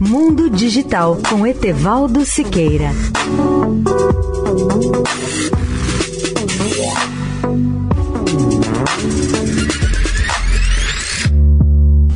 Mundo Digital com Etevaldo Siqueira.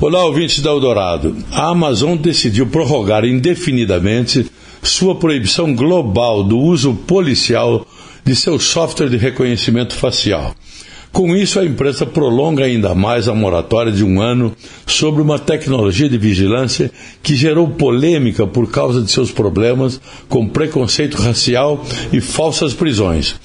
Olá, ouvintes da Eldorado. A Amazon decidiu prorrogar indefinidamente sua proibição global do uso policial de seu software de reconhecimento facial. Com isso, a empresa prolonga ainda mais a moratória de um ano sobre uma tecnologia de vigilância que gerou polêmica por causa de seus problemas com preconceito racial e falsas prisões.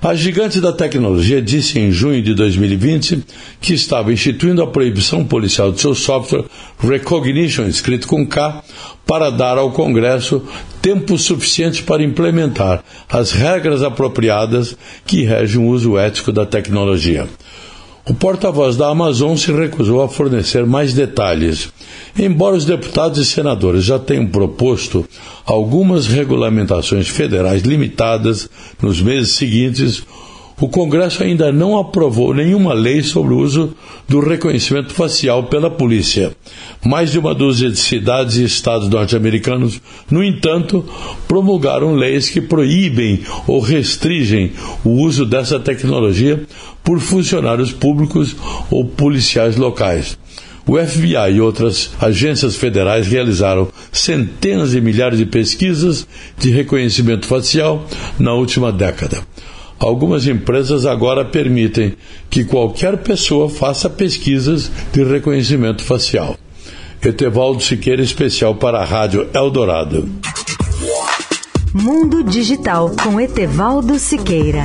A gigante da tecnologia disse em junho de 2020 que estava instituindo a proibição policial de seu software Recognition, escrito com K, para dar ao Congresso tempo suficiente para implementar as regras apropriadas que regem o uso ético da tecnologia. O porta-voz da Amazon se recusou a fornecer mais detalhes. Embora os deputados e senadores já tenham proposto algumas regulamentações federais limitadas nos meses seguintes, o Congresso ainda não aprovou nenhuma lei sobre o uso do reconhecimento facial pela polícia. Mais de uma dúzia de cidades e estados norte-americanos, no entanto, promulgaram leis que proíbem ou restringem o uso dessa tecnologia por funcionários públicos ou policiais locais. O FBI e outras agências federais realizaram centenas de milhares de pesquisas de reconhecimento facial na última década. Algumas empresas agora permitem que qualquer pessoa faça pesquisas de reconhecimento facial. Etevaldo Siqueira, especial para a Rádio Eldorado. Mundo Digital com Etevaldo Siqueira.